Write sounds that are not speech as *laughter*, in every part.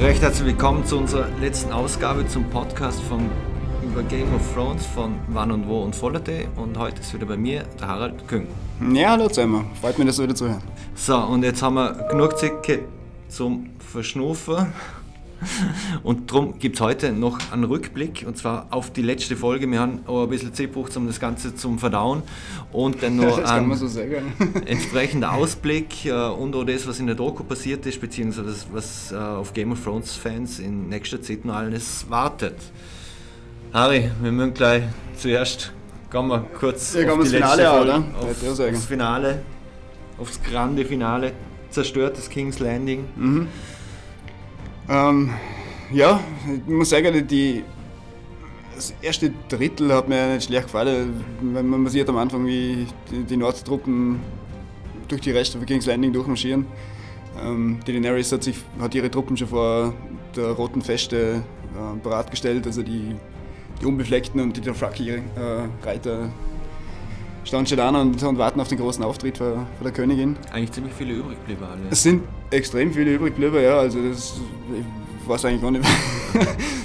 Recht herzlich willkommen zu unserer letzten Ausgabe zum Podcast von über Game of Thrones von Wann und Wo und Vollerte. Und heute ist wieder bei mir der Harald Küng. Ja, hallo zusammen. Freut mich, das wieder zu hören. So, und jetzt haben wir genug Zeit zum Verschnufen. Und darum gibt es heute noch einen Rückblick und zwar auf die letzte Folge. Wir haben auch ein bisschen Zeit gebraucht, um das Ganze zum Verdauen und dann *laughs* noch ein so *laughs* entsprechender Ausblick äh, und auch das, was in der Doku passiert ist, beziehungsweise das, was äh, auf Game of Thrones Fans in nächster Zeit noch alles wartet. Harry, wir müssen gleich zuerst gehen wir kurz ja, auf die Finale letzte Folge, auf, aufs Finale, aufs grande Finale, zerstörtes King's Landing. Mhm. Ähm, ja, ich muss sagen, die, das erste Drittel hat mir nicht schlecht gefallen. Wenn man sieht am Anfang, wie die, die Nordtruppen durch die Reste von King's Landing durchmarschieren. Ähm, die Daenerys hat, sich, hat ihre Truppen schon vor der Roten Feste äh, bereitgestellt, also die, die Unbefleckten und die Dothraki-Reiter äh, standen schon an und, und, warten auf den großen Auftritt von, der Königin. Eigentlich ziemlich viele übrig geblieben alle. Es sind extrem viele übrig geblieben, ja. Also das, ich weiß eigentlich gar nicht.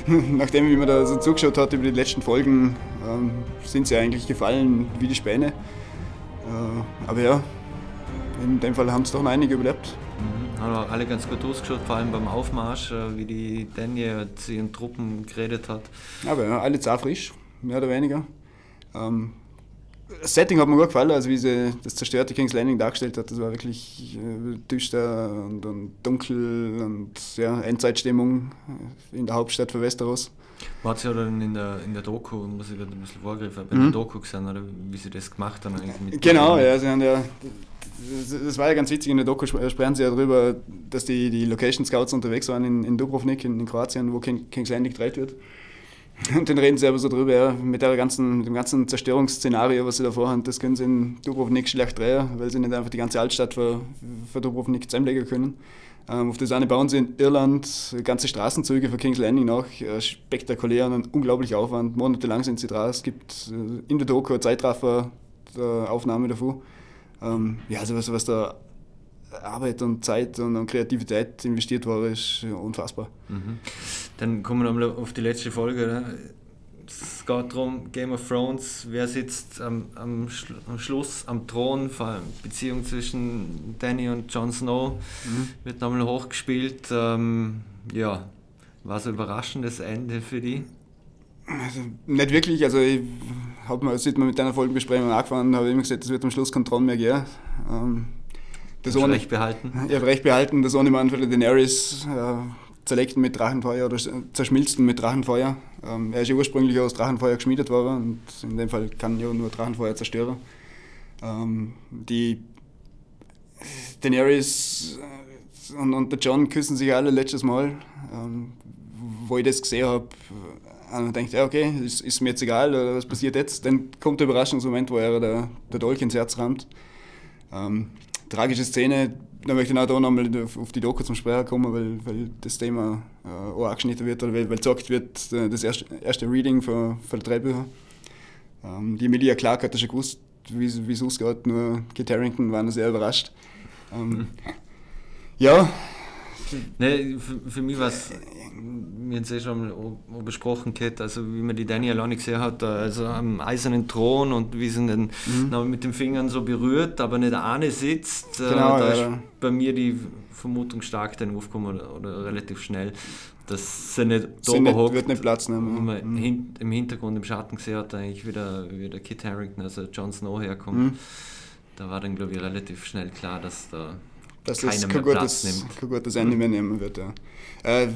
*laughs* Nachdem wie man da so zugeschaut hat über die letzten Folgen, ähm, sind sie eigentlich gefallen wie die Späne. Äh, aber ja, in dem Fall haben es doch noch einige überlebt. Mhm. Haben auch alle ganz gut ausgeschaut, vor allem beim Aufmarsch, äh, wie die Daniel zu ihren Truppen geredet hat. Aber ja, alle frisch, mehr oder weniger. Ähm, das Setting hat mir gut gefallen, also wie sie das zerstörte King's Landing dargestellt hat. Das war wirklich äh, düster und, und, dunkel und ja, Endzeitstimmung in der Hauptstadt von Westeros. War es ja dann in der, in der Doku, muss ich gerade ein bisschen vorgreifen, bei mhm. der Doku gesehen, oder wie sie das gemacht haben? genau, ja, sie haben ja, das war ja ganz witzig, in der Doku sprechen sie ja darüber, dass die, die Location Scouts unterwegs waren in, in Dubrovnik, in, in Kroatien, wo King, King's Landing gedreht wird. Und dann reden sie aber so drüber, ja, mit, der ganzen, mit dem ganzen Zerstörungsszenario, was sie da vorhaben, das können sie in Dubrovnik schlecht drehen, weil sie nicht einfach die ganze Altstadt für, für Dubrovnik zusammenlegen können. Ähm, auf das eine bauen sie in Irland ganze Straßenzüge für King's Landing nach, äh, spektakulär und ein unglaublicher Aufwand. Monatelang sind sie dran. Es gibt äh, in der Doku eine Zeitraffer-Aufnahme davon. Ähm, ja, also was, was da Arbeit und Zeit und, und Kreativität investiert war, ist unfassbar. Mhm. Dann kommen wir nochmal auf die letzte Folge. Ne? Es geht darum, Game of Thrones, wer sitzt am, am, Schlu am Schluss am Thron, Beziehung zwischen Danny und Jon Snow mhm. wird nochmal hochgespielt. Ähm, ja, war so ein überraschendes Ende für die? Also, nicht wirklich, also ich habe mal, seit wir mit deiner Folgenbesprechung angefangen habe ich immer gesagt, es wird am Schluss kein Thron mehr geben. Ähm, das ohne, recht behalten. Ich habe recht behalten, das ohne für Daenerys äh, zerlegt mit Drachenfeuer oder zerschmilzt mit Drachenfeuer. Ähm, er ist ja ursprünglich aus Drachenfeuer geschmiedet worden und in dem Fall kann ja nur Drachenfeuer zerstören. Ähm, die Daenerys äh, und, und der John küssen sich alle letztes Mal. Ähm, wo ich das gesehen habe, und denkt, ja, okay, ist, ist, mir jetzt egal, was passiert jetzt. Dann kommt der Überraschungsmoment, wo er der, der Dolch ins Herz rammt. Ähm, tragische Szene, da möchte ich auch da nochmal auf die Doku zum Sprechen kommen, weil, weil das Thema äh, auch angeschnitten wird oder weil, weil gesagt wird, äh, das erste, erste Reading von, von der Drehbücher. Ähm, die Emilia Clark hat das schon gewusst, wie es ausgeht, nur Kit Harrington war noch sehr überrascht. Ähm, mhm. Ja. Nee, für, für mich war es wir haben es eh schon mal besprochen, Kate, also wie man die Daniel auch nicht gesehen hat, also am eisernen Thron und wie sie den mhm. mit den Fingern so berührt, aber nicht eine sitzt. Äh, genau, da ja, ist bei mir die Vermutung stark dann aufgekommen oder, oder relativ schnell, dass sie nicht da sie nicht, wird nicht Platz nehmen. Man mhm. im Hintergrund im Schatten gesehen hat, eigentlich wieder, wie der Kit Harrington, also Jon Snow herkommt. Mhm. Da war dann, glaube ich, relativ schnell klar, dass da dass das kein, gutes, nimmt. kein gutes Ende mehr nehmen wird. Ja. Äh,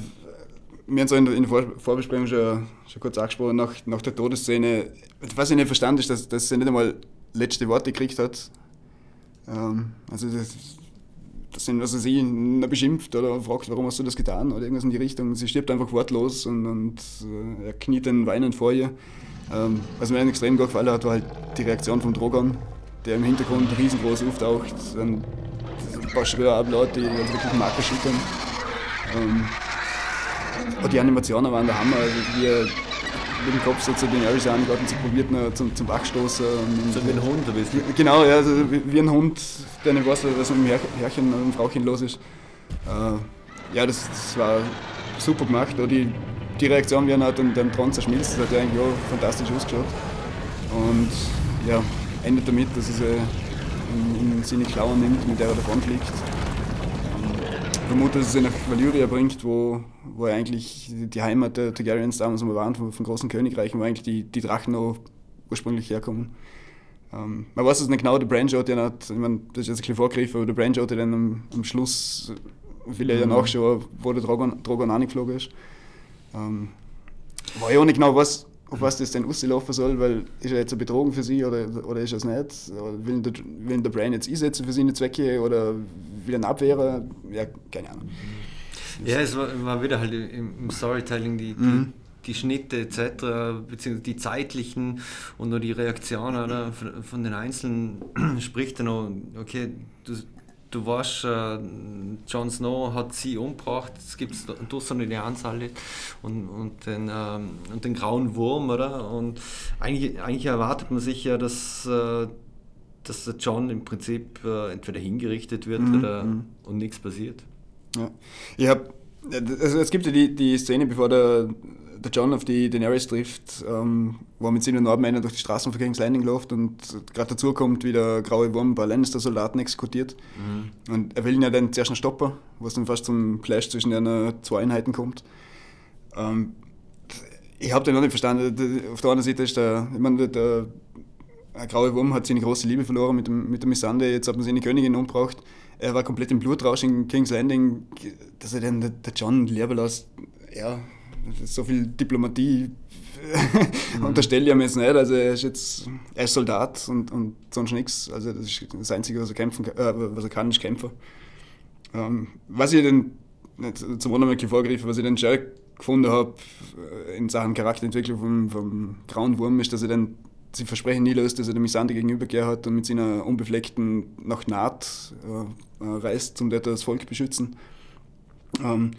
wir haben es in, der Vorbesprechung schon, schon kurz angesprochen, nach, nach der Todesszene, was ich nicht verstanden ist, dass, dass sie nicht einmal letzte Worte gekriegt hat. Ähm, also das, das sind, also sie ihn beschimpft oder fragt, warum hast du das getan oder irgendwas in die Richtung. Sie stirbt einfach wortlos und, und äh, er kniet dann weinend vor ihr. Ähm, was mir extrem gut gefallen hat, war halt die Reaktion von Drogon, der im Hintergrund riesengroß auftaucht. Und paar Schröer ablaut, die also wirklich Marke schüttern. Ähm, Oh, die Animationen waren der Hammer. Also wir mit dem Kopf so zu den Aris angegangen und sie probiert noch zum, zum Bachstoßen. So wie ein Hund, ein bisschen. Genau, ja, also wie, ein Hund, der nicht weiß, was mit dem Herrchen und dem Frauchen los ist. Äh, ja, das, das war super gemacht. Auch die, die Reaktion, wie er den, den Thron zerschmilzt, das hat ja eigentlich auch fantastisch ausgeschaut. Und ja, endet damit, dass er sie in, in seine Klauen nimmt, mit der er davon fliegt. Ich vermute, dass er sie nach Valyria bringt, wo, wo eigentlich die Heimat der Targaryens damals mal waren, von, von großen Königreichen, wo eigentlich die, die Drachen noch ursprünglich herkommen. Ähm, man weiß es nicht genau, der schaut ja nicht, ich meine, das ist jetzt ein bisschen vorgegriffen, aber der schaut ja dann am, am Schluss, will er ja mhm. nachschauen, wo der Drogon, Drogon angeflogen ist. Ähm, war ich auch nicht genau was, auf was das denn auslaufen soll, weil ist er jetzt eine Bedrohung für sie oder, oder ist er es nicht? Oder will der, will der Brain jetzt einsetzen für seine Zwecke oder will er ihn abwehren? Ja, keine Ahnung. Ja, es war, war wieder halt im Storytelling die, die, mhm. die Schnitte etc., beziehungsweise die zeitlichen und nur die Reaktion oder, von, von den Einzelnen *clears throat* spricht dann auch, okay, du, du weißt, äh, Jon Snow hat sie umgebracht, es gibt so eine Anzahl und, und, den, ähm, und den grauen Wurm, oder? Und eigentlich, eigentlich erwartet man sich ja, dass, äh, dass der John im Prinzip äh, entweder hingerichtet wird mhm. oder, mhm. und nichts passiert. Ja. Ich habe also es gibt ja die, die Szene, bevor der, der John auf die Daenerys trifft, ähm, wo er mit seinen Nordmännern durch die Straßen von King's Landing läuft und gerade dazu kommt, wie der graue Wurm ein paar Lannister-Soldaten exekutiert. Mhm. Und er will ihn ja dann zuerst einen stoppen, wo es dann fast zum Clash zwischen den zwei Einheiten kommt. Ähm, ich habe den noch nicht verstanden. Auf der anderen Seite ist der, ich meine, der, der graue Wurm hat seine große Liebe verloren mit dem, mit dem Missande, jetzt hat man seine Königin umgebracht. Er war komplett im Blutrausch in King's Landing, dass er dann der John leben lässt. Ja, so viel Diplomatie mhm. *laughs* unterstelle ich mir jetzt nicht. Also er ist jetzt er ist Soldat und, und sonst nichts. Also das ist das Einzige, was er, kämpfen, äh, was er kann, ist Kämpfer. Ähm, was ich dann, zum Wundermittel hervorgegriffen, was ich dann schon gefunden habe äh, in Sachen Charakterentwicklung vom, vom Grauen Wurm, ist, dass er dann sie Versprechen nie löst, dass er dem Misande gegenübergehört hat und mit seiner unbefleckten nach Naht äh, äh, reist, um dort das Volk beschützen. Ähm,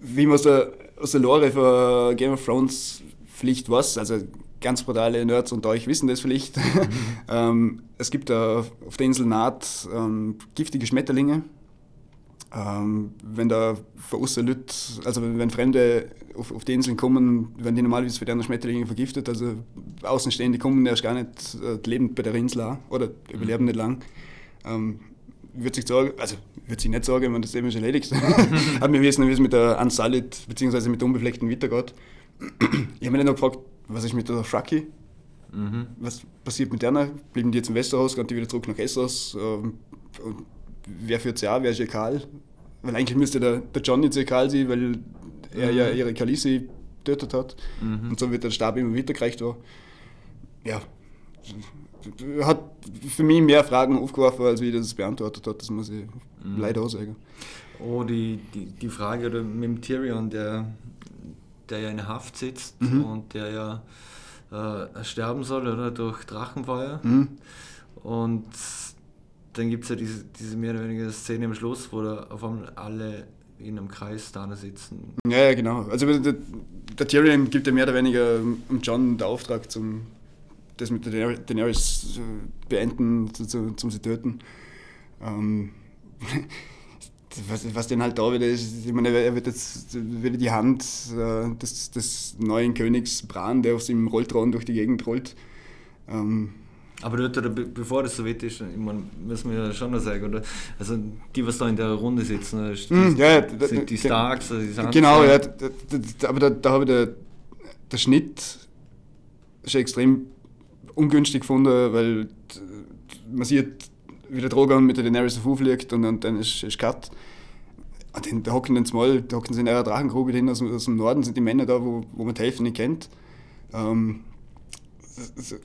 wie man der, aus der Lore von Game of Thrones Pflicht was, also ganz brutale Nerds unter euch wissen das vielleicht. Mhm. *laughs* ähm, es gibt da auf der Insel Naht ähm, giftige Schmetterlinge. Ähm, wenn da Leute, also wenn Fremde auf, auf die Inseln kommen, werden die normalerweise für deren Schmetterlinge vergiftet. Also Außenstehende kommen erst gar nicht äh, lebend bei der Insel an oder überleben mhm. nicht lang. Wird sich sagen, also wird sich nicht sagen, wenn das eben schon erledigt. *laughs* Hat mir wissen, wie es mit der Unsullied bzw. mit der unbefleckten Witter geht. Ich habe mich noch gefragt, was ist mit der Fraki? Mhm. Was passiert mit der? Blieben die jetzt im Westerhaus, gehen die wieder zurück nach Essos? Ähm, wer führt sie an, wer ist ihr Karl? Weil eigentlich müsste der, der John jetzt ihr Karl sein, weil er mhm. ja ihre Kalisi getötet hat. Mhm. Und so wird der Stab immer weitergereicht. Ja, hat für mich mehr Fragen aufgeworfen, als wie das beantwortet hat. Das muss ich mhm. leider auch sagen. Oh, die, die, die Frage oder mit dem Tyrion, der, der ja in Haft sitzt mhm. und der ja äh, sterben soll oder durch Drachenfeuer. Mhm. Und dann gibt es ja diese, diese mehr oder weniger Szene am Schluss, wo da auf einmal alle in einem Kreis da sitzen. Ja, ja genau. Also der, der Tyrion gibt ja mehr oder weniger John den Auftrag zum das mit Daenerys äh, beenden, zu, zu, zum sie töten. Ähm, *laughs* was, was denn halt da wieder ist, ich meine, er wird jetzt wieder die Hand äh, des, des neuen Königs Bran, der auf seinem Rolltrauen durch die Gegend rollt. Ähm, aber dort, oder bevor das so weit ist, ich meine, müssen wir ja schon noch sagen, oder? Also die, was da in der Runde sitzen, die, mm, ja, ja, sind die Starks, also die Sansa. Genau, ja, aber da, da habe ich der, der Schnitt schon extrem ungünstig gefunden, weil man sieht, wie der Drogon mit der Daenerys auf liegt und, und dann ist, ist Cut. Und dann, da hocken dann mal, da hocken sie in einer Drachengrube hin, aus, aus, dem Norden sind die Männer da, wo, wo man die Hälfte nicht kennt. Ähm,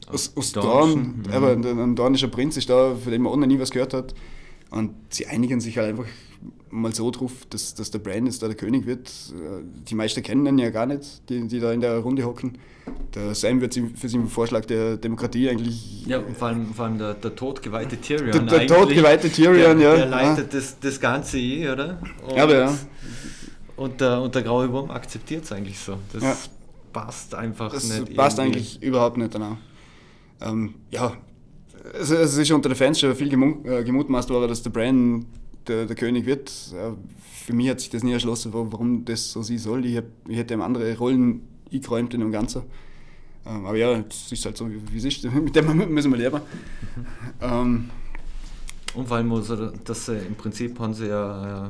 aus, aus Dorn, mhm. aber ein dornischer Prinz ist da, von dem man auch noch nie was gehört hat. Und sie einigen sich halt einfach mal so drauf, dass, dass der Brand jetzt da der König wird. Äh, die meisten kennen ihn ja gar nicht, die, die da in der Runde hocken. Der Sam wird für seinen Vorschlag der Demokratie eigentlich. Ja, und vor allem, vor allem der, der totgeweihte Tyrion. Der, der totgeweihte Tyrion, der, ja. Der leitet ja. Das, das Ganze eh, oder? Und, ja, aber ja. Und der, und der graue Wurm akzeptiert es eigentlich so. Das ja. passt einfach das nicht. Das passt irgendwie. eigentlich überhaupt nicht, genau. Ähm, ja, es, es ist unter den Fans schon viel äh, gemutmaßt worden, dass der Bran der, der König wird. Für mich hat sich das nie erschlossen, warum das so sein soll. Ich, hab, ich hätte ihm andere Rollen eingeräumt in dem Ganzen. Ähm, aber ja, es ist halt so, wie es ist. *laughs* Mit dem müssen wir leben. Ähm, und weil man so, dass sie im Prinzip haben sie ja äh,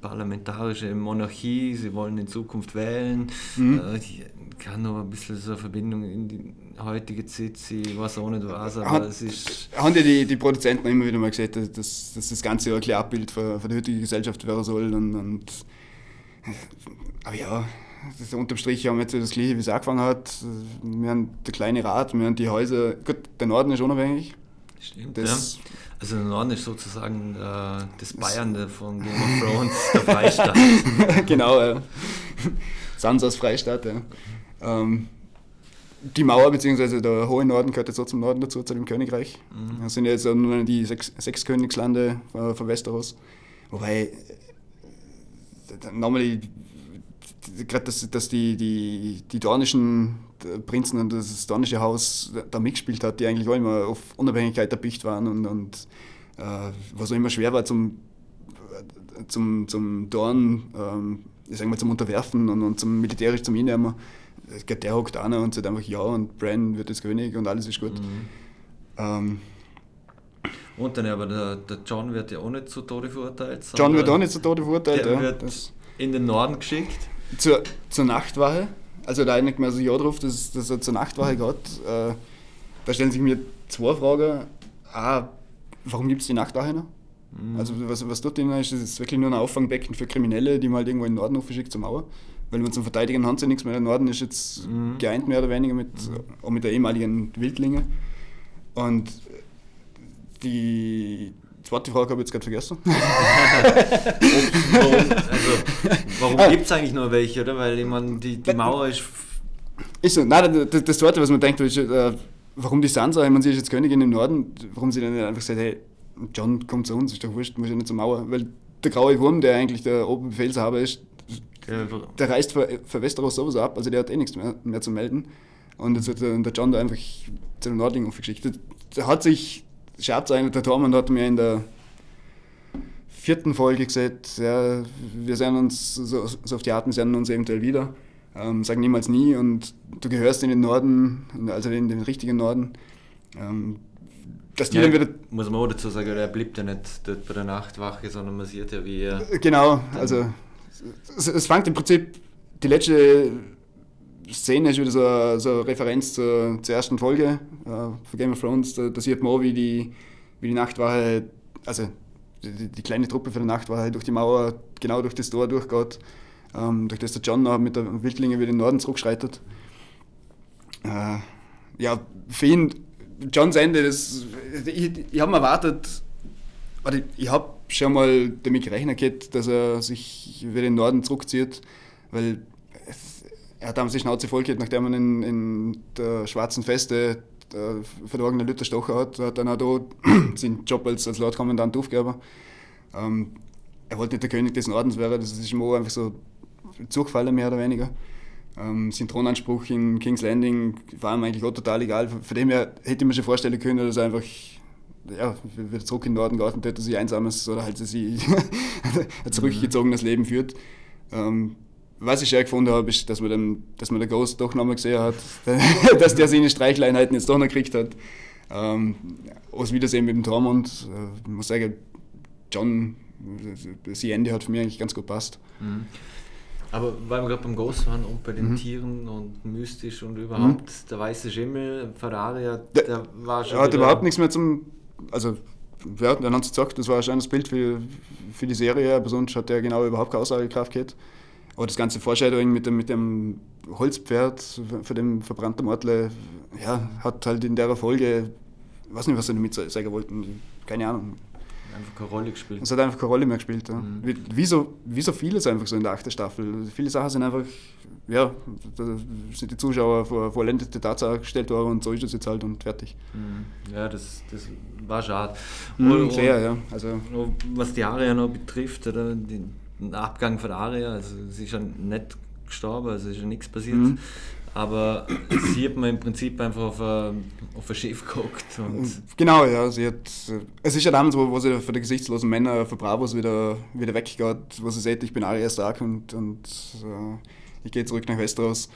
parlamentarische Monarchie, sie wollen in Zukunft wählen. Mhm. Äh, ich kann noch ein bisschen so eine Verbindung in die heutige Zeit, ich weiß auch nicht was, aber Hat, es ist. Haben die, die Produzenten immer wieder mal gesagt, dass, dass das Ganze ein Abbild von, von der heutigen Gesellschaft werden soll. Und, und, aber ja, das unterm Strich haben wir jetzt das Gleiche, wie es angefangen hat. Wir haben der kleine Rat, wir haben die Häuser. Gut, der Norden ist unabhängig. Stimmt, das, ja. Also der Norden ist sozusagen äh, das Bayern von Game of Thrones, der Freistaat. *laughs* genau, ja. Sansas Freistaat, ja. Ähm, die Mauer bzw. der hohe Norden gehört jetzt auch zum Norden dazu, zu dem Königreich. Mhm. Das sind jetzt nur die sechs, sechs Königslande äh, von Westeros. Wobei, äh, nochmal, gerade dass, dass die, die, die dornischen Prinzen und das dornische Haus da mitgespielt hat, die eigentlich auch immer auf Unabhängigkeit erpicht waren und, und äh, was auch immer schwer war zum, zum, zum Dorn, ähm, ich sag mal, zum Unterwerfen und, und zum militärisch zum Innehmen der hockt an und sagt einfach ja und Bran wird jetzt König und alles ist gut. Mhm. Ähm, und dann aber der, der, John wird ja auch nicht zu Tode verurteilt. John wird auch nicht zu Tode verurteilt, der ja. wird das in den Norden geschickt. Zur, zur Nachtwache. Also da einigt man sich ja drauf, dass, dass er zur Nachtwache geht. Äh, da stellen sich mir zwei Fragen. A, warum gibt es die Nachtwache noch? Mhm. Also was, was dort drin ist, ist wirklich nur ein Auffangbecken für Kriminelle, die man halt irgendwo in den Norden aufgeschickt zur Mauer weil man zum Verteidigen haben sie nichts mehr. Der Norden ist jetzt mhm. geeint mehr oder weniger mit, mhm. auch mit der ehemaligen Wildlinge. Und die zweite Frage habe ich jetzt gerade vergessen. *laughs* warum also, warum ah. gibt es eigentlich nur welche, oder? Weil ich meine, die, die Mauer ist. Ist so, nein, das, das zweite, was man denkt, ist, äh, warum die Sansa, ich meine, sie ist jetzt Königin im Norden, warum sie dann nicht einfach sagt, hey, John, komm zu uns, ist doch wurscht, muss ja nicht zur Mauer. Weil der graue Wurm, der eigentlich der Oberbefehlshaber ist, der, der reist für, für Westeros sowieso ab, also der hat eh nichts mehr, mehr zu melden. Und jetzt hat der John da einfach zu den Nordling aufgeschickt. Der hat sich, Scherz ein, der Tormann hat mir in der vierten Folge gesagt, ja, wir sehen uns so, so auf die Art, wir sehen uns eventuell wieder. Ähm, sag niemals nie und du gehörst in den Norden, also in den richtigen Norden. Ähm, dass die ja, dann wieder. Muss man auch dazu sagen, er blieb ja nicht dort bei der Nachtwache, sondern man sieht ja, wie er. Genau, also es, es fängt im Prinzip, die letzte Szene ist wieder so, so eine Referenz zur, zur ersten Folge äh, von Game of Thrones. Da, da sieht man auch, wie die, wie die Nachtwache, also die, die, kleine Truppe für die Nachtwache durch die Mauer, genau durch das Tor durchgeht, ähm, durch das der John noch mit der Wildlinge wieder in den Norden zurückschreitet. Äh, ja, für ihn, Johns Ende, das, ich, ich habe mir erwartet, oder ich habe schon mal damit gerechnet, dass er sich wieder in den Norden zurückzieht, weil er hat damals die Schnauze voll gehabt, nachdem er in, in der Schwarzen Feste verlorene Luther Stocher hat, hat dann auch da *clears throat* seinen Job als, als Lordkommandant aufgegeben. Ähm, er wollte nicht der König des Nordens werden, das ist ihm auch einfach so zugefallen, mehr oder weniger. Ähm, sein Thronanspruch in King's Landing war ihm eigentlich auch total egal. Von dem her hätte ich mir schon vorstellen können, dass er einfach ja, wieder zurück in den Norden geht und dort sie einsames oder halt sie *laughs* ein zurückgezogenes mhm. Leben führt. Ähm, was ich schön gefunden habe, ist, dass man, den, dass man den Ghost doch nochmal gesehen hat, *laughs* dass der seine Streichleinheiten jetzt doch noch gekriegt hat. Ähm, aus Wiedersehen mit dem Tormund. Äh, ich muss sagen, John, das Ende hat für mich eigentlich ganz gut passt. Mhm. Aber weil wir gerade beim Ghost waren und bei den mhm. Tieren und mystisch und überhaupt, mhm. der weiße Schimmel, Ferrari, der, der war schon. Er hat überhaupt nichts mehr zum also ja, dann haben sie gesagt, das war ein schönes Bild für, für die Serie, aber sonst hat der genau überhaupt keine Aussagekraft gehabt. Aber das ganze Foreshadowing mit dem, mit dem Holzpferd für den verbrannten Mortle, ja, hat halt in der Folge, ich weiß nicht, was sie damit sagen wollten, keine Ahnung. Einfach keine Rolle gespielt. Es hat einfach keine Rolle mehr gespielt. Ja. Mhm. Wie, wie, so, wie so vieles einfach so in der achten Staffel. Viele Sachen sind einfach ja, da sind die Zuschauer vor vollendete Tatsache gestellt worden und so ist es jetzt halt und fertig. Mhm. Ja, das, das war schade. Mhm, sehr, ja. Also, was die Aria noch betrifft, oder, den Abgang von der Aria, also sie ist ja nicht gestorben, also ist ja nichts passiert. Mhm. Aber sie hat mir im Prinzip einfach auf ein, auf ein Schiff geguckt. genau, ja. Sie hat, es ist ja damals, wo, wo sie für die gesichtslosen Männer für Bravos wieder, wieder weggeht, wo sie sagt, ich bin erst stark und, und uh, ich gehe zurück nach Westeros.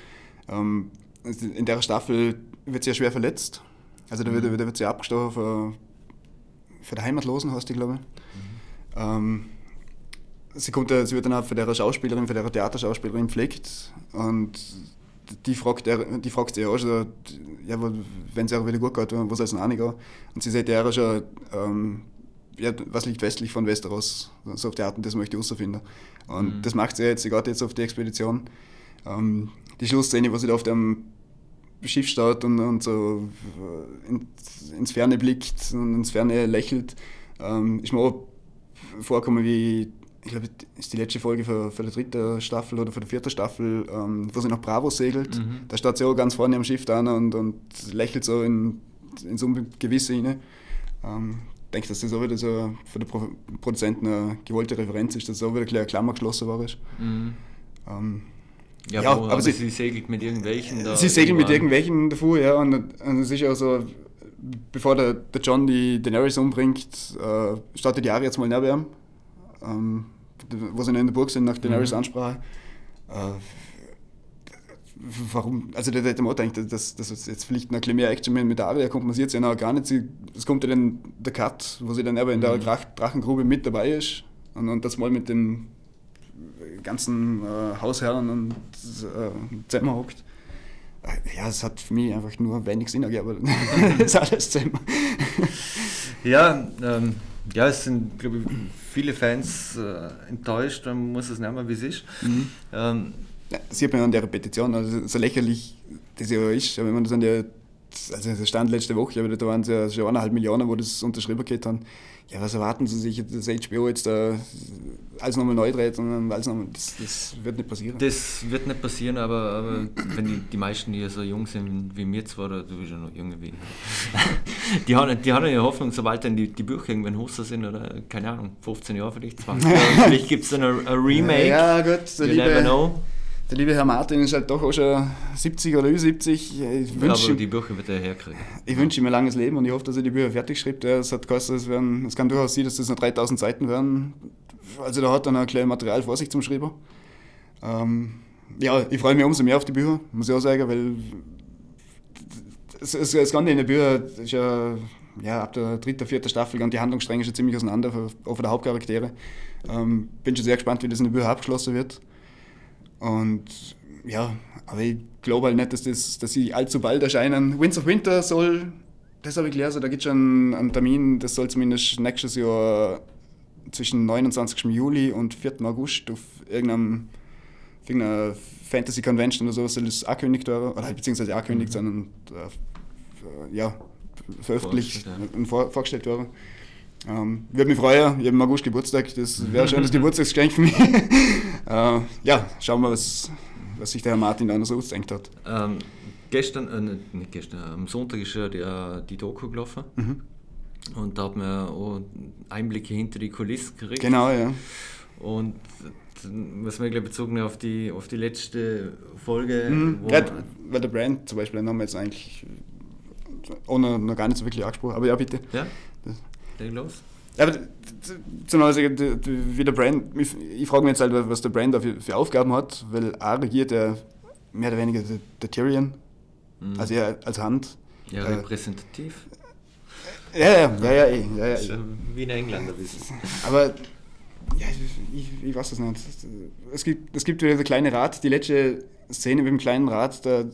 Ähm, in der Staffel wird sie ja schwer verletzt. Also da wird, mhm. da wird sie abgestochen für, für die Heimatlosen, heißt die, glaube ich. Mhm. Ähm, sie, kommt, sie wird dann auch für der Schauspielerin, für der Theaterschauspielerin pflegt und die fragt, er, die fragt sie auch schon, ja, wenn es ihr wieder gut geht, wo soll es denn auch? Und sie sagt ja schon, ähm, ja, was liegt westlich von Westeros? So auf der Art, das möchte ich herausfinden. Und mhm. das macht sie jetzt, sie geht jetzt auf die Expedition. Ähm, die Schlussszene, wo sie da auf dem Schiff steht und, und so äh, ins, ins Ferne blickt und ins Ferne lächelt, ähm, ist mir auch vorgekommen wie ich glaube, das ist die letzte Folge für, für die dritte Staffel oder für die vierte Staffel, ähm, wo sie nach Bravo segelt. Mhm. Da steht sie auch ganz vorne am Schiff da und, und lächelt so in, in so ein Gewisse hinein. Ähm, ich denke, dass das auch wieder so für den Pro Produzenten eine gewollte Referenz ist, dass es auch wieder eine Klammer geschlossen war. Mhm. Ähm, ja, ja, aber, aber sie, sie, segelt mit irgendwelchen da. Sie segelt mit irgendwelchen davor, ja. Und, und es ist auch so, bevor der, der John die Daenerys umbringt, äh, startet die Ari jetzt mal neben ihm ähm, wo sie in der Burg sind, nach Daenerys mhm. Ansprache. Äh, warum, also der mir auch gedacht, dass, dass jetzt vielleicht noch ein bisschen mehr Action mit der Aria kommt, man sieht es ja noch gar nicht. Es kommt ja dann der Cut, wo sie dann aber in der mhm. Drachengrube mit dabei ist und, und das mal mit dem ganzen äh, Hausherren und äh, zusammen hockt. Äh, ja, es hat für mich einfach nur wenig Sinn ergeben, aber *laughs* das ist alles zusammen. ja, ähm, ja, es sind, glaube ich, viele Fans äh, enttäuscht, man muss es nehmen, wie es ist. Mhm. Ähm, ja, das sieht man an der Repetition, also so lächerlich das ja ist, wenn man das an der, also das stand letzte Woche, aber da waren es ja schon eineinhalb Millionen, wo das unterschrieben geht haben. Ja, was erwarten Sie sich, dass HBO jetzt da alles nochmal neu dreht, sondern alles nochmal, das, das wird nicht passieren. Das wird nicht passieren, aber, aber wenn die, die meisten, die so jung sind wie mir zwar, oder du bist ja noch jung wie *laughs* die haben, die haben ja Hoffnung, sobald dann die, die Bücher irgendwann hoch sind, oder keine Ahnung, 15 Jahre vielleicht, 20 Jahre, *laughs* vielleicht gibt es dann ein Remake. Ja, gut, der you liebe, never know. Der liebe Herr Martin ist halt doch auch schon 70 oder 70. Ich ja, aber die Bücher wird er herkriegen. Ich wünsche ihm ein langes Leben und ich hoffe, dass er die Bücher fertig schreibt. Es hat geheißen, es, werden, es kann durchaus sein, dass das noch 3000 Seiten werden. Also da hat er noch ein kleines Material vor sich zum Schreiben. Ähm, ja, ich freue mich umso mehr auf die Bücher, muss ich auch sagen, weil es, es, es Ganze in den Büchern ja, ja ab der dritten, vierten Staffel gehen die Handlungsstränge schon ziemlich auseinander, auch für die Hauptcharaktere. Ähm, bin schon sehr gespannt, wie das in den Büchern abgeschlossen wird. Und ja, aber ich glaube halt nicht, dass, das, dass sie allzu bald erscheinen. Winds of Winter soll, das habe ich gelesen, da gibt es schon einen Termin, das soll zumindest nächstes Jahr zwischen 29. Juli und 4. August auf irgendeinem, auf irgendeiner Fantasy Convention oder so soll das angekündigt werden, oder halt beziehungsweise angekündigt, mhm. sondern äh, ja, veröffentlicht vorgestellt, und vor, vorgestellt werden. Ähm, würde mich freuen, ich habe im August Geburtstag, das wäre schon das *laughs* Geburtstagsgeschenk für mich. *laughs* äh, ja, schauen wir, was, was sich der Herr Martin da noch so ausdenkt hat. Ähm, gestern, äh, nicht gestern, am Sonntag ist ja die, die Doku gelaufen. Mhm. Und da hat man auch Einblicke hinter die Kulissen gekriegt. Genau, ja. Und was wir bezogen auf die, auf die letzte Folge. Mhm. ja, weil der Brand zum Beispiel, den haben wir jetzt eigentlich ohne noch gar nicht so wirklich angesprochen. Aber ja, bitte. Ja? Das, Leg los. Ja, aber zum Beispiel, wie der Brand, ich, ich frage mich jetzt halt, was der Brand da für, für Aufgaben hat, weil A regiert er mehr oder weniger der, der Tyrion, mhm. also er als Hand. Ja, äh, repräsentativ. Ja, ja, ja, ja, eh, ja, ja. Wie ein Engländer wissen. Aber ja, ich, ich, weiß es nicht. Es gibt, es gibt wieder der kleine Rad, die letzte Szene mit dem kleinen Rad, da,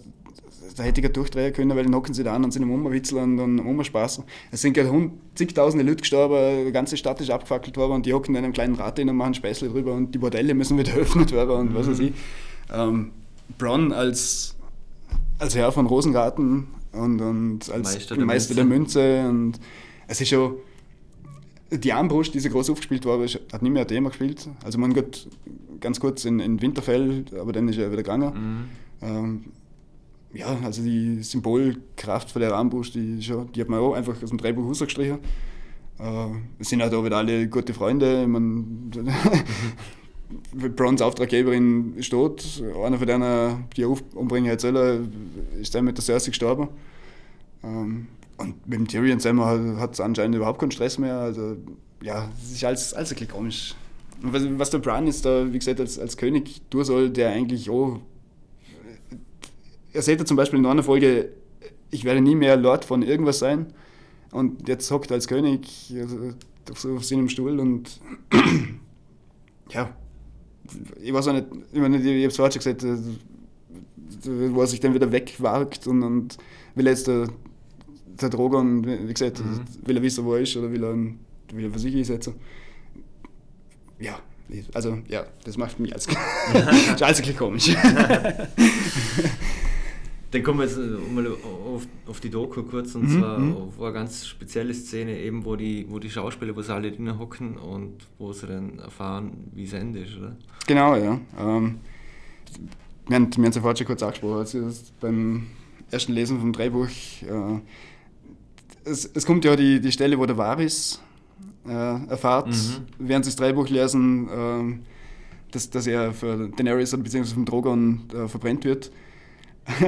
da hätte ich ja durchdrehen können, weil dann hocken sie da an und sind am Umwitzeln und am Umspaßen. Es sind gerade zigtausende Leute gestorben, die ganze Stadt ist abgefackelt worden und die hocken in einem kleinen Rad und machen Späßle drüber und die Bordelle müssen wieder *laughs* öffnet werden und mhm. was weiß ich. Ähm, Bronn als, als Herr von Rosengarten und, und als Meister der, Meister der Münze und es ist schon die Armbrust, die so groß aufgespielt war, hat nicht mehr ein Thema gespielt. Also man geht ganz kurz in, in Winterfell, aber dann ist er wieder gegangen. Mhm. Ähm, ja, also die Symbolkraft von der Armbrust, die, schon, die hat man auch einfach aus dem Drehbuch rausgestrichen. Äh, sind halt auch wieder alle gute Freunde. Man, *laughs* Brons Auftraggeberin steht, einer von denen, die er umbringen hat sollen, ist dann mit der Cersei gestorben. Ähm, und mit dem Tyrion selber hat es anscheinend überhaupt keinen Stress mehr. Also ja, es ist alles, alles ein bisschen komisch. Und was, was der Bran jetzt da, wie gesagt, als, als König tun soll, der eigentlich auch. Er ja zum Beispiel in einer Folge, ich werde nie mehr Lord von irgendwas sein. Und jetzt hockt er als König also, auf, seinem Stuhl und *clears throat* ja, ich weiß auch nicht, ich, meine, ich habe es vorher schon gesagt, äh, wo er sich dann wieder wegwagt und, und will jetzt der, der Drogon, wie gesagt, mhm. will er wissen, wo er ist oder will er, will er für sich einsetzen. Ja, also ja, das macht mich als, *laughs* *laughs* bisschen komisch. *laughs* Dann kommen wir jetzt äh, mal auf, auf die Doku kurz und mhm. zwar mhm. auf eine ganz spezielle Szene, eben wo die, wo die Schauspieler, wo sie alle drinnen hocken und wo sie dann erfahren, wie es Ende ist, oder? Genau, ja. Ähm, wir haben es ja vorhin schon kurz angesprochen, also beim ersten Lesen vom Drehbuch. Äh, es, es kommt ja die, die Stelle, wo der Varys äh, erfahrt, mhm. während sie das Drehbuch lesen, äh, dass, dass er für Daenerys bzw. vom Drogon äh, verbrennt wird. *laughs*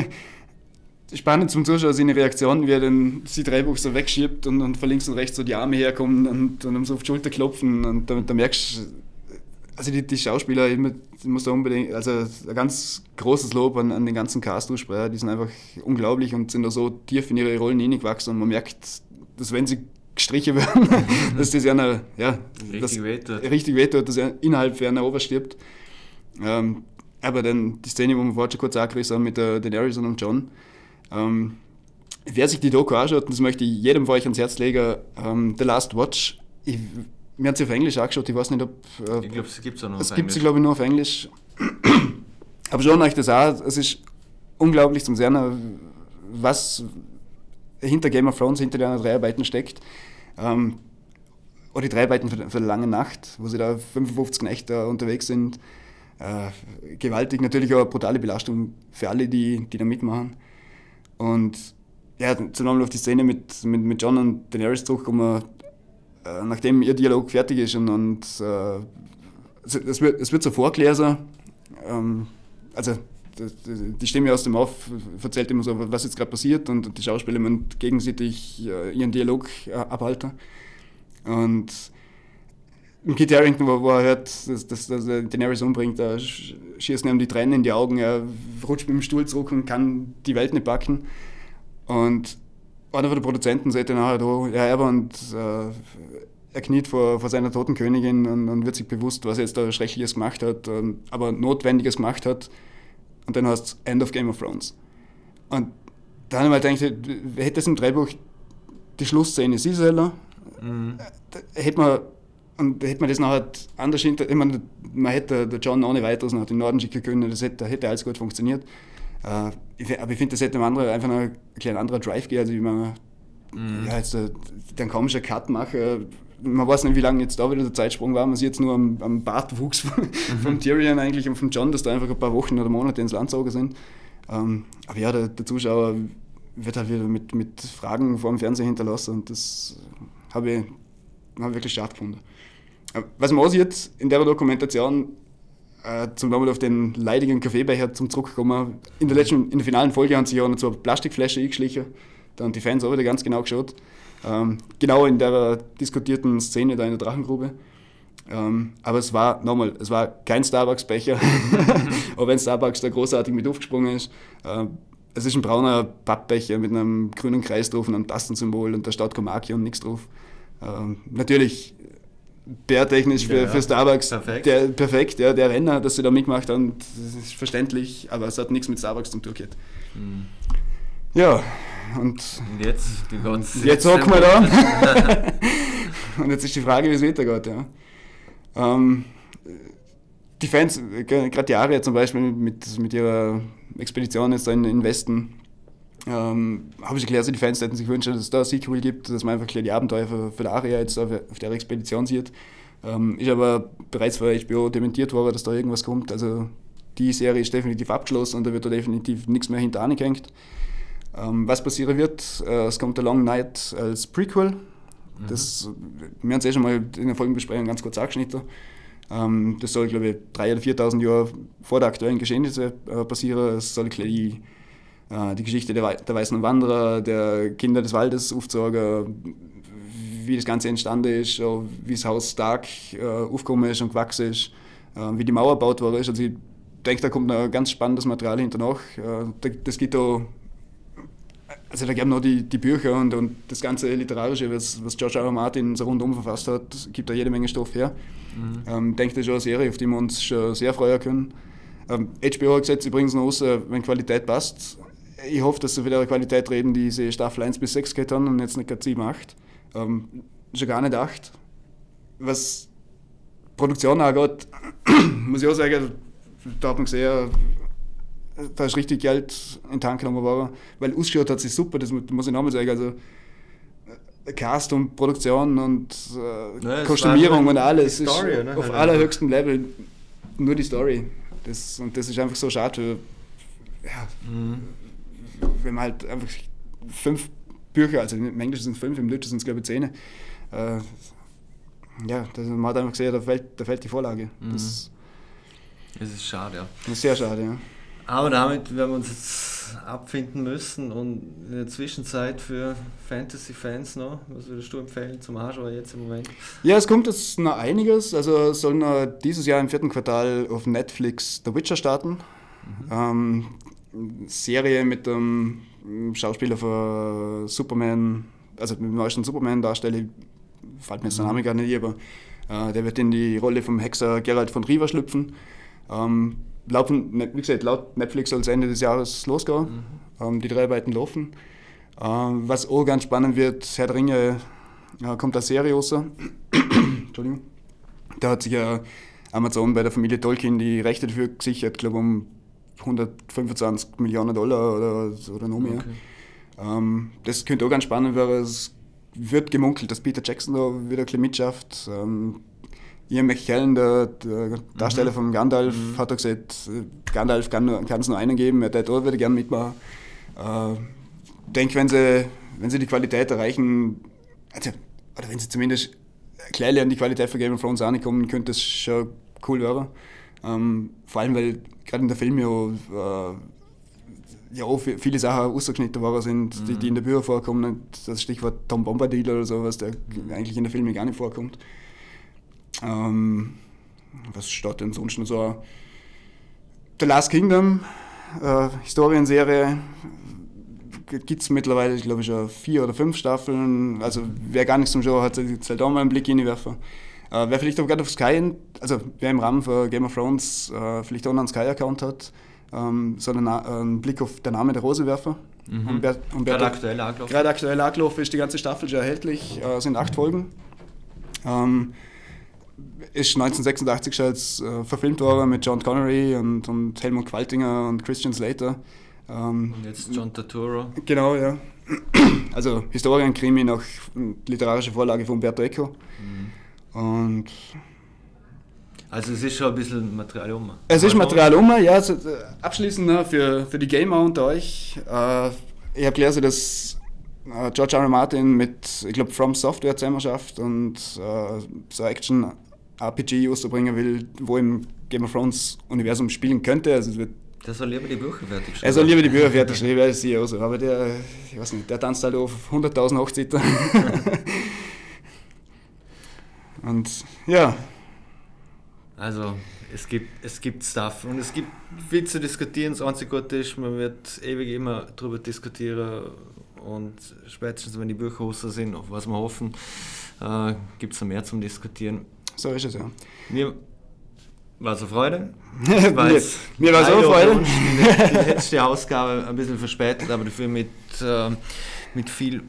spannend zum Zuschauen seine Reaktion, wie er dann die Drehbuch so wegschiebt und, und von links und rechts so die Arme herkommen und, und so auf die Schulter klopfen und da, da merkst du, also die, die Schauspieler, ich muss da unbedingt, also ein ganz großes Lob an, an den ganzen Cast aussprechen, die sind einfach unglaublich und sind da so tief in ihre Rollen hineingewachsen und man merkt, dass wenn sie gestrichen werden, *laughs* dass das einer, ja, richtig wehtut, richtig wehtut dass er innerhalb einer overstirbt. Ähm, aber dann die Szene, wo wir vorhin schon kurz angerissen haben mit der Daenerys und John, ähm, wer sich die Doku anschaut, und das möchte ich jedem von euch ans Herz legen, ähm, The Last Watch, ich, mir hat sie auf Englisch angeschaut, ich weiß nicht, ob... Äh, ich glaube, es gibt es auch noch Es gibt sie, glaube ich, nur auf Englisch. *clears throat* Aber schon euch das auch, es ist unglaublich zum Sehen, was hinter Game of Thrones, hinter den Dreharbeiten steckt. Ähm, oder die Dreharbeiten für, für die lange Nacht, wo sie da 55 Nächte unterwegs sind. Äh, gewaltig, natürlich auch eine brutale Belastung für alle, die, die da mitmachen. Und ja, zum Beispiel auf die Szene mit, mit, mit John und Daenerys zurückkommen, äh, nachdem ihr Dialog fertig ist und, und äh, es, wird, es wird so vorgelesen, ähm, also die Stimme aus dem Off erzählt immer so, was jetzt gerade passiert und die Schauspieler müssen gegenseitig äh, ihren Dialog äh, abhalten. Und im Kit Harington, wo, wo er hört, dass, dass, dass er Daenerys umbringt, da schießen ihm die Tränen in die Augen, er rutscht mit dem Stuhl zurück und kann die Welt nicht backen. Und einer von den Produzenten sagt dann nachher, ja, aber und äh, er kniet vor, vor seiner toten Königin und, und, wird sich bewusst, was er jetzt da Schreckliches gemacht hat, und, aber Notwendiges gemacht hat. Und dann heißt es End of Game of Thrones. Und da habe ich mir gedacht, hätte es im Drehbuch die Schlussszene sie selber, mhm. hätte man und da hätte man das nachher anders hinter, ich meine, man hätte der John ohne weiteres nach den Norden schicken können, das hätte, hätte alles gut funktioniert. Äh, aber ich finde, das hätte einem anderen einfach noch ein kleiner anderer Drive gehen, also wie man mhm. ja, jetzt äh, den komischen Cut machen. Man weiß nicht, wie lange jetzt da wieder der Zeitsprung war. Man sieht jetzt nur am, am Bartwuchs von, mhm. von Tyrion eigentlich und von John, dass da einfach ein paar Wochen oder Monate ins Land gezogen sind. Ähm, aber ja, der, der, Zuschauer wird halt wieder mit, mit Fragen vor dem Fernseher hinterlassen und das habe ich, hab ich wirklich schade gefunden. Was man aussieht in der Dokumentation, äh, zum Beispiel auf den leidigen Kaffeebecher zum Zurückkommen, in der letzten, in der finalen Folge haben sie ja noch so eine Plastikflasche eingeschlichen. Da haben die Fans auch wieder ganz genau geschaut. Ähm, genau in der diskutierten Szene da in der Drachengrube. Ähm, aber es war, nochmal, es war kein Starbucks-Becher, *laughs* auch wenn Starbucks da großartig mit aufgesprungen ist. Äh, es ist ein brauner Pappbecher mit einem grünen Kreis drauf und einem Tastensymbol und da steht Komaki und nichts drauf. Ähm, natürlich bärtechnisch für, ja, für Starbucks perfekt. Der, perfekt, ja, der Renner, dass sie da mitgemacht haben, das ist verständlich, aber es hat nichts mit Starbucks zum tun gehabt. Mhm. Ja, und, und jetzt, die jetzt hocken wir da. *laughs* und jetzt ist die Frage, wie es weitergeht. Ja. Ähm, die Fans, gerade die Aria zum Beispiel mit, mit ihrer Expedition jetzt da in den Westen, ähm, habe ich erklärt, also die Fans hätten sich gewünscht, dass es da ein Sequel gibt, dass man einfach die Abenteuer für, für die Aria jetzt auf, auf der Expedition sieht. Ähm, ist aber bereits von HBO dementiert worden, dass da irgendwas kommt. Also die Serie ist definitiv abgeschlossen und da wird da definitiv nichts mehr hinter angehängt. Ähm, was passieren wird, äh, es kommt The Long Night als Prequel. Mhm. Das, wir haben es eh schon mal in der Folgenbesprechung ganz kurz angeschnitten. Ähm, das soll, glaube ich, 3.000 oder 4.000 Jahre vor der aktuellen Geschehnisse äh, passieren. Es soll die, die Geschichte der, der Weißen Wanderer, der Kinder des Waldes aufzeigen, wie das Ganze entstanden ist, wie das Haus Stark äh, aufgekommen ist und gewachsen ist, äh, wie die Mauer gebaut worden ist. Also ich denke, da kommt noch ganz spannendes Material hinter noch. Äh, das geht da also da gibt noch die, die Bücher und, und das ganze Literarische, was, was George R. R. Martin so rundum verfasst hat, gibt da jede Menge Stoff her. Mhm. Ähm, denke, das ist schon eine Serie, auf die wir uns schon sehr freuen können. Ähm, HBO hat gesetzt übrigens noch aus, wenn Qualität passt. Ich hoffe, dass sie wieder eine Qualität reden, die sie Staffel 1 bis 6 gehabt haben und jetzt nicht gerade 7, 8. Ähm, schon gar nicht 8. Was Produktion angeht, *clears throat* muss ich auch sagen, da hat man gesehen, da ist richtig Geld in den Tank genommen worden, weil ausgeschaut hat sich super, das muss ich nochmal sagen. Also, äh, Cast und Produktion und äh, ja, Kostümierung und alles Story, ist ne? auf halt allerhöchstem Level nur die Story. Das, und das ist einfach so schade, ja, mhm. Wenn man halt einfach fünf Bücher, also im Englischen sind es fünf, im Deutschen sind es glaube ich zehn. Äh, ja, das, man hat einfach gesehen, da fällt, da fällt die Vorlage. Mhm. Das, das ist schade, ja. Das ist sehr schade, ja. Aber damit werden wir uns jetzt abfinden müssen und in der Zwischenzeit für Fantasy-Fans noch, was würdest du empfehlen zum Arschauer jetzt im Moment? Ja, es kommt jetzt noch einiges. Also soll noch dieses Jahr im vierten Quartal auf Netflix The Witcher starten. Mhm. Ähm, Serie mit dem Schauspieler von Superman, also mit dem neuesten Superman-Darsteller, fällt mir jetzt der Name gar nicht, aber äh, der wird in die Rolle vom Hexer Gerald von Riva schlüpfen. Ähm, laufen, wie gesagt, laut Netflix soll es Ende des Jahres losgehen. Mhm. Ähm, die Dreharbeiten laufen. Ähm, was auch ganz spannend wird, Herr der Ringe äh, kommt als Serie raus. *coughs* Entschuldigung. Da hat sich ja Amazon bei der Familie Tolkien die Rechte dafür gesichert, glaube um 125 Millionen Dollar oder, oder noch mehr. Okay. Ähm, das könnte auch ganz spannend werden. Es wird gemunkelt, dass Peter Jackson da wieder ein mitschafft. Ähm, Ian McKellen, der, der Darsteller mhm. von Gandalf, mhm. hat gesagt, Gandalf kann es nur einen geben, der dort würde gerne mitmachen. Ich äh, denke, wenn sie, wenn sie die Qualität erreichen, also, oder wenn sie zumindest gleich an die Qualität von Game of Thrones ankommen, könnte das schon cool werden. Ähm, vor allem, weil gerade in der Film ja, äh, ja viele Sachen ausgeschnitten worden sind, mhm. die, die in der Bücher vorkommen. Das Stichwort Tom Bombadil oder sowas, der eigentlich in der Filme gar nicht vorkommt. Ähm, was steht denn sonst noch so? The Last Kingdom, äh, Historienserie, gibt es mittlerweile, ich glaube, schon vier oder fünf Staffeln. Also, wer gar nichts zum Show hat, soll da mal einen Blick hinwerfen. Äh, wer vielleicht auch gerade auf Sky, also wer im Rahmen von Game of Thrones äh, vielleicht auch einen Sky-Account hat, ähm, soll einen, einen, Blick auf der Name der Rose werfen. Mhm. Und wer, und wer gerade aktuell angelaufen. Gerade aktuell angelaufen ist die ganze Staffel schon erhältlich, äh, sind acht Folgen. Ähm, ist 1986 schon als, äh, verfilmt worden mit John Connery und, und Helmut Qualtinger und Christian Slater. Ähm, und jetzt John Turturro. Genau, ja. Also Historienkrimi nach literarischer Vorlage von Umberto Eco. Mhm. Und also es ist schon ein bisschen Material um. Es ist Material um, ja. Äh, abschließend für, für die Gamer unter euch. Äh, ich habe gelesen, dass George R. R. Martin mit, ich glaube, From Software zusammen schafft und äh, so Action RPG rauszubringen will, wo im Game of Thrones Universum spielen könnte. Also es wird der soll lieber die Bücher fertig schreiben. Er soll lieber die Bücher *laughs* fertig schreiben, sehe ich auch so. Aber der, ich weiß nicht, der tanzt halt auf 100.000 Hochzeiten. *laughs* Und ja. Also, es gibt, es gibt Stuff und es gibt viel zu diskutieren. Das einzige Gute ist, man wird ewig immer darüber diskutieren und spätestens, wenn die Bücher raus sind, auf was wir hoffen, äh, gibt es noch mehr zum Diskutieren. So ist es ja. Mir war es eine Freude. *laughs* mir, mir war es auch eine Freude. Die, die letzte Ausgabe ein bisschen verspätet, aber dafür mit, äh, mit viel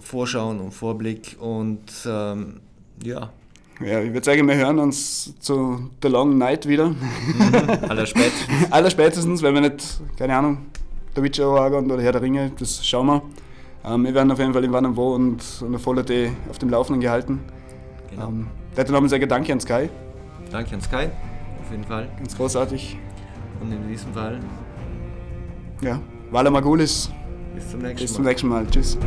Vorschauen und Vorblick und ähm, ja. Ja, ich würde sagen, wir hören uns zu The Long Night wieder. Mhm, allerspätestens. *laughs* allerspätestens, wenn wir nicht, keine Ahnung, der Witcher oder Herr der Ringe, das schauen wir. Ähm, wir werden auf jeden Fall in Wann Wo und, und eine Voller auf dem Laufenden gehalten. Genau. Ähm, Leute, nochmal sagen Danke an Sky. Danke an Sky, auf jeden Fall. Ganz großartig. Und in diesem Fall. Ja, Walla Magulis. Bis zum nächsten Mal. Bis zum nächsten Mal. Tschüss.